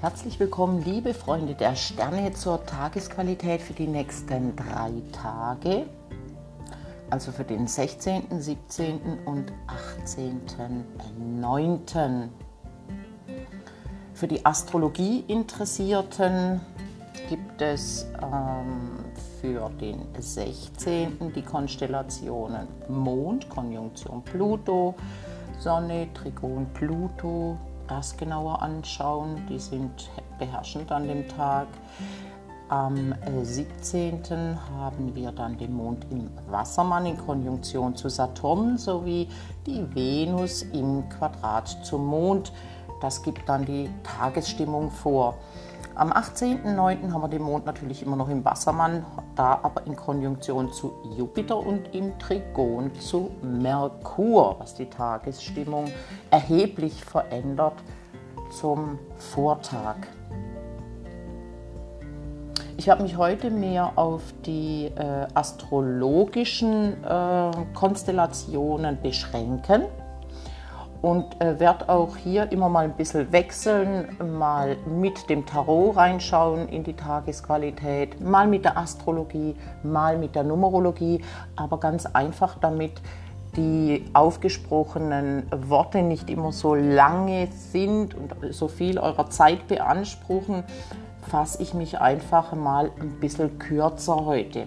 Herzlich willkommen, liebe Freunde der Sterne, zur Tagesqualität für die nächsten drei Tage. Also für den 16., 17. und 18.09. Für die Astrologie Interessierten gibt es ähm, für den 16. die Konstellationen Mond, Konjunktion Pluto, Sonne, Trigon Pluto, das genauer anschauen. Die sind beherrschend an dem Tag. Am 17. Äh, haben wir dann den Mond im Wassermann in Konjunktion zu Saturn sowie die Venus im Quadrat zum Mond. Das gibt dann die Tagesstimmung vor. Am 18.09. haben wir den Mond natürlich immer noch im Wassermann, da aber in Konjunktion zu Jupiter und im Trigon zu Merkur, was die Tagesstimmung erheblich verändert zum Vortag. Ich habe mich heute mehr auf die äh, astrologischen äh, Konstellationen beschränken und äh, werde auch hier immer mal ein bisschen wechseln, mal mit dem Tarot reinschauen in die Tagesqualität, mal mit der Astrologie, mal mit der Numerologie, aber ganz einfach damit die aufgesprochenen Worte nicht immer so lange sind und so viel eurer Zeit beanspruchen, fasse ich mich einfach mal ein bisschen kürzer heute.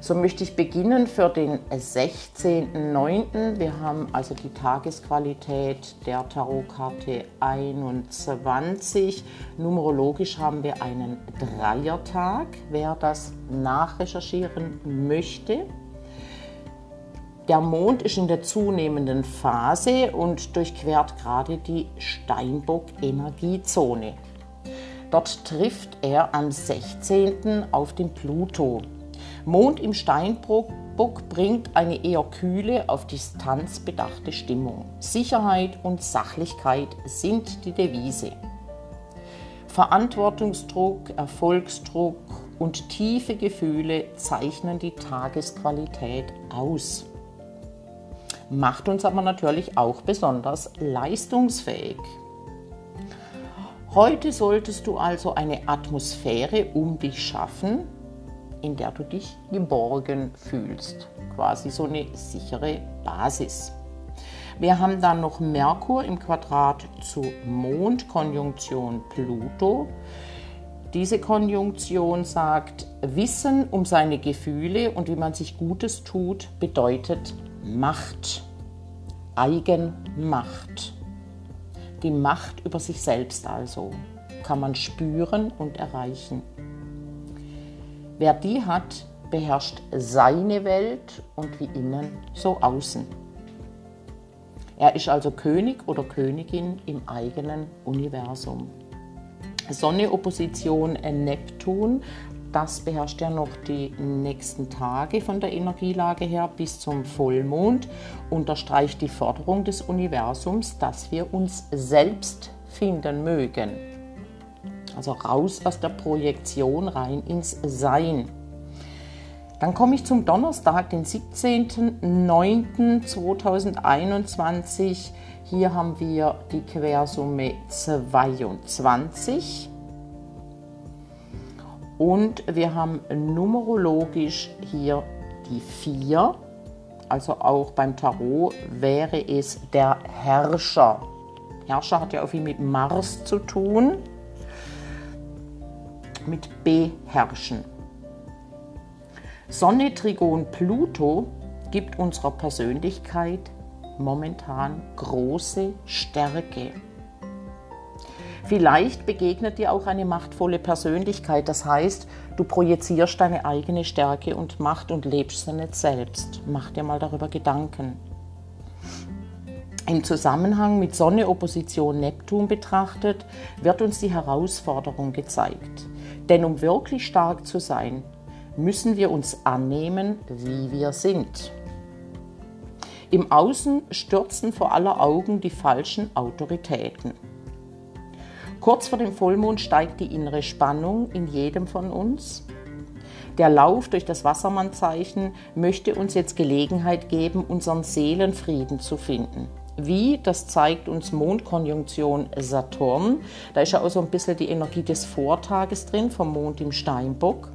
So möchte ich beginnen für den 16.09. Wir haben also die Tagesqualität der Tarotkarte 21. Numerologisch haben wir einen Dreiertag. Wer das nachrecherchieren möchte, der Mond ist in der zunehmenden Phase und durchquert gerade die Steinbock-Energiezone. Dort trifft er am 16. auf den Pluto. Mond im Steinbock bringt eine eher kühle, auf Distanz bedachte Stimmung. Sicherheit und Sachlichkeit sind die Devise. Verantwortungsdruck, Erfolgsdruck und tiefe Gefühle zeichnen die Tagesqualität aus. Macht uns aber natürlich auch besonders leistungsfähig. Heute solltest du also eine Atmosphäre um dich schaffen, in der du dich geborgen fühlst. Quasi so eine sichere Basis. Wir haben dann noch Merkur im Quadrat zu Mond, Konjunktion Pluto. Diese Konjunktion sagt, Wissen um seine Gefühle und wie man sich Gutes tut, bedeutet Macht. Eigenmacht. Die Macht über sich selbst also kann man spüren und erreichen. Wer die hat, beherrscht seine Welt und wie innen, so außen. Er ist also König oder Königin im eigenen Universum. Sonne Opposition Neptun, das beherrscht ja noch die nächsten Tage von der Energielage her bis zum Vollmond, unterstreicht die Forderung des Universums, dass wir uns selbst finden mögen. Also raus aus der Projektion rein ins Sein. Dann komme ich zum Donnerstag, den 17.09.2021. Hier haben wir die Quersumme 22. Und wir haben numerologisch hier die 4. Also auch beim Tarot wäre es der Herrscher. Herrscher hat ja auch viel mit Mars zu tun mit beherrschen. Sonne, Trigon, Pluto gibt unserer Persönlichkeit momentan große Stärke. Vielleicht begegnet dir auch eine machtvolle Persönlichkeit. Das heißt, du projizierst deine eigene Stärke und Macht und lebst sie nicht selbst. Mach dir mal darüber Gedanken. Im Zusammenhang mit Sonne Opposition Neptun betrachtet, wird uns die Herausforderung gezeigt. Denn um wirklich stark zu sein, müssen wir uns annehmen, wie wir sind. Im Außen stürzen vor aller Augen die falschen Autoritäten. Kurz vor dem Vollmond steigt die innere Spannung in jedem von uns. Der Lauf durch das Wassermannzeichen möchte uns jetzt Gelegenheit geben, unseren Seelenfrieden zu finden. Wie, das zeigt uns Mondkonjunktion Saturn. Da ist ja auch so ein bisschen die Energie des Vortages drin, vom Mond im Steinbock.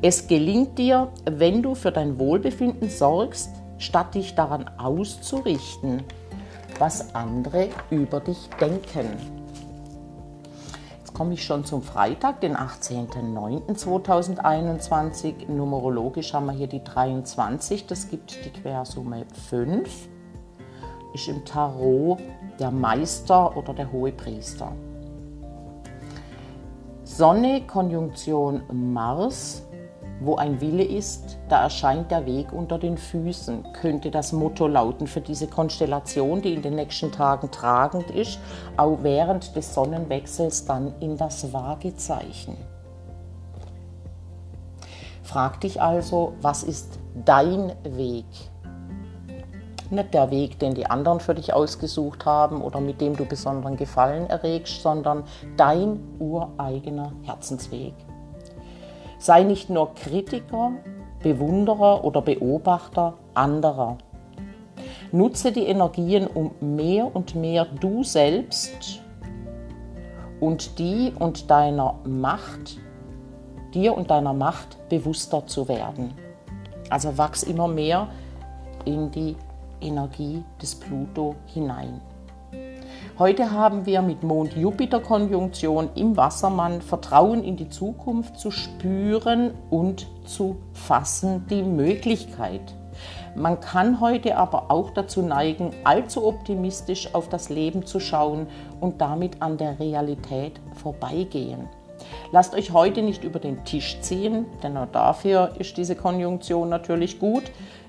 Es gelingt dir, wenn du für dein Wohlbefinden sorgst, statt dich daran auszurichten, was andere über dich denken. Jetzt komme ich schon zum Freitag, den 18.09.2021. Numerologisch haben wir hier die 23, das gibt die Quersumme 5. Ist im Tarot der Meister oder der hohe Priester. Sonne, Konjunktion Mars, wo ein Wille ist, da erscheint der Weg unter den Füßen, könnte das Motto lauten für diese Konstellation, die in den nächsten Tagen tragend ist, auch während des Sonnenwechsels dann in das Waagezeichen. Frag dich also, was ist dein Weg? Nicht der Weg, den die anderen für dich ausgesucht haben oder mit dem du besonderen Gefallen erregst, sondern dein ureigener Herzensweg. Sei nicht nur Kritiker, Bewunderer oder Beobachter anderer. Nutze die Energien, um mehr und mehr du selbst und die und deiner Macht, dir und deiner Macht bewusster zu werden. Also wachs immer mehr in die Energie des Pluto hinein. Heute haben wir mit Mond-Jupiter-Konjunktion im Wassermann Vertrauen in die Zukunft zu spüren und zu fassen die Möglichkeit. Man kann heute aber auch dazu neigen, allzu optimistisch auf das Leben zu schauen und damit an der Realität vorbeigehen. Lasst euch heute nicht über den Tisch ziehen, denn auch dafür ist diese Konjunktion natürlich gut.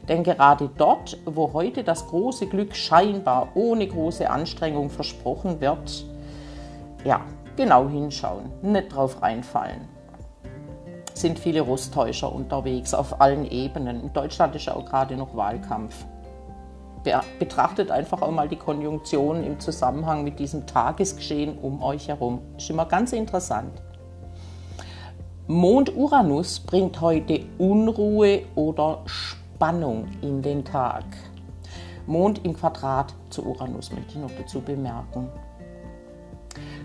Denn gerade dort, wo heute das große Glück scheinbar ohne große Anstrengung versprochen wird, ja, genau hinschauen, nicht drauf reinfallen. Sind viele Rusttäuscher unterwegs auf allen Ebenen. In Deutschland ist ja auch gerade noch Wahlkampf. Betrachtet einfach auch mal die Konjunktion im Zusammenhang mit diesem Tagesgeschehen um euch herum. Ist immer ganz interessant. Mond Uranus bringt heute Unruhe oder Spannung Spannung in den Tag. Mond im Quadrat zu Uranus möchte ich noch dazu bemerken.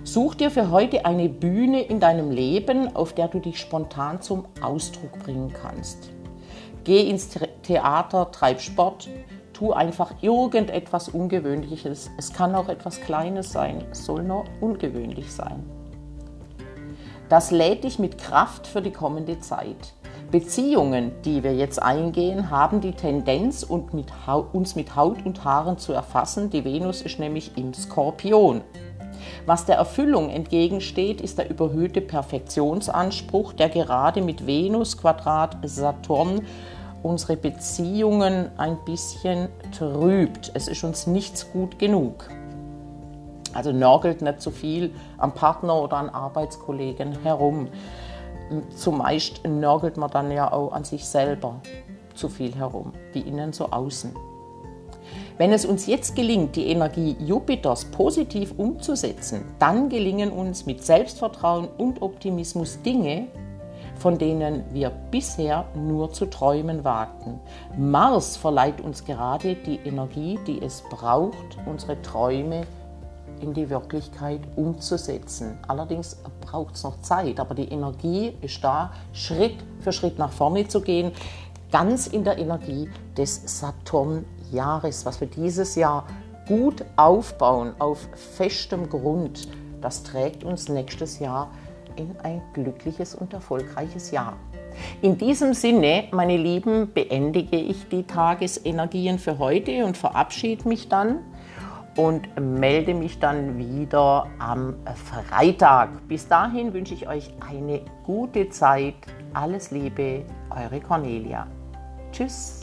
Such dir für heute eine Bühne in deinem Leben, auf der du dich spontan zum Ausdruck bringen kannst. Geh ins Theater, treib Sport, tu einfach irgendetwas Ungewöhnliches. Es kann auch etwas Kleines sein, es soll nur ungewöhnlich sein. Das lädt dich mit Kraft für die kommende Zeit. Beziehungen, die wir jetzt eingehen, haben die Tendenz, uns mit Haut und Haaren zu erfassen. Die Venus ist nämlich im Skorpion. Was der Erfüllung entgegensteht, ist der überhöhte Perfektionsanspruch, der gerade mit Venus Quadrat Saturn unsere Beziehungen ein bisschen trübt. Es ist uns nichts gut genug. Also nörgelt nicht zu so viel am Partner oder an Arbeitskollegen herum zumeist nörgelt man dann ja auch an sich selber zu viel herum, wie innen so außen. Wenn es uns jetzt gelingt, die Energie Jupiters positiv umzusetzen, dann gelingen uns mit Selbstvertrauen und Optimismus Dinge, von denen wir bisher nur zu träumen wagten. Mars verleiht uns gerade die Energie, die es braucht, unsere Träume zu in die Wirklichkeit umzusetzen. Allerdings braucht es noch Zeit, aber die Energie ist da, Schritt für Schritt nach vorne zu gehen, ganz in der Energie des Saturn-Jahres, was wir dieses Jahr gut aufbauen, auf festem Grund. Das trägt uns nächstes Jahr in ein glückliches und erfolgreiches Jahr. In diesem Sinne, meine Lieben, beendige ich die Tagesenergien für heute und verabschiede mich dann und melde mich dann wieder am Freitag. Bis dahin wünsche ich euch eine gute Zeit. Alles Liebe, eure Cornelia. Tschüss.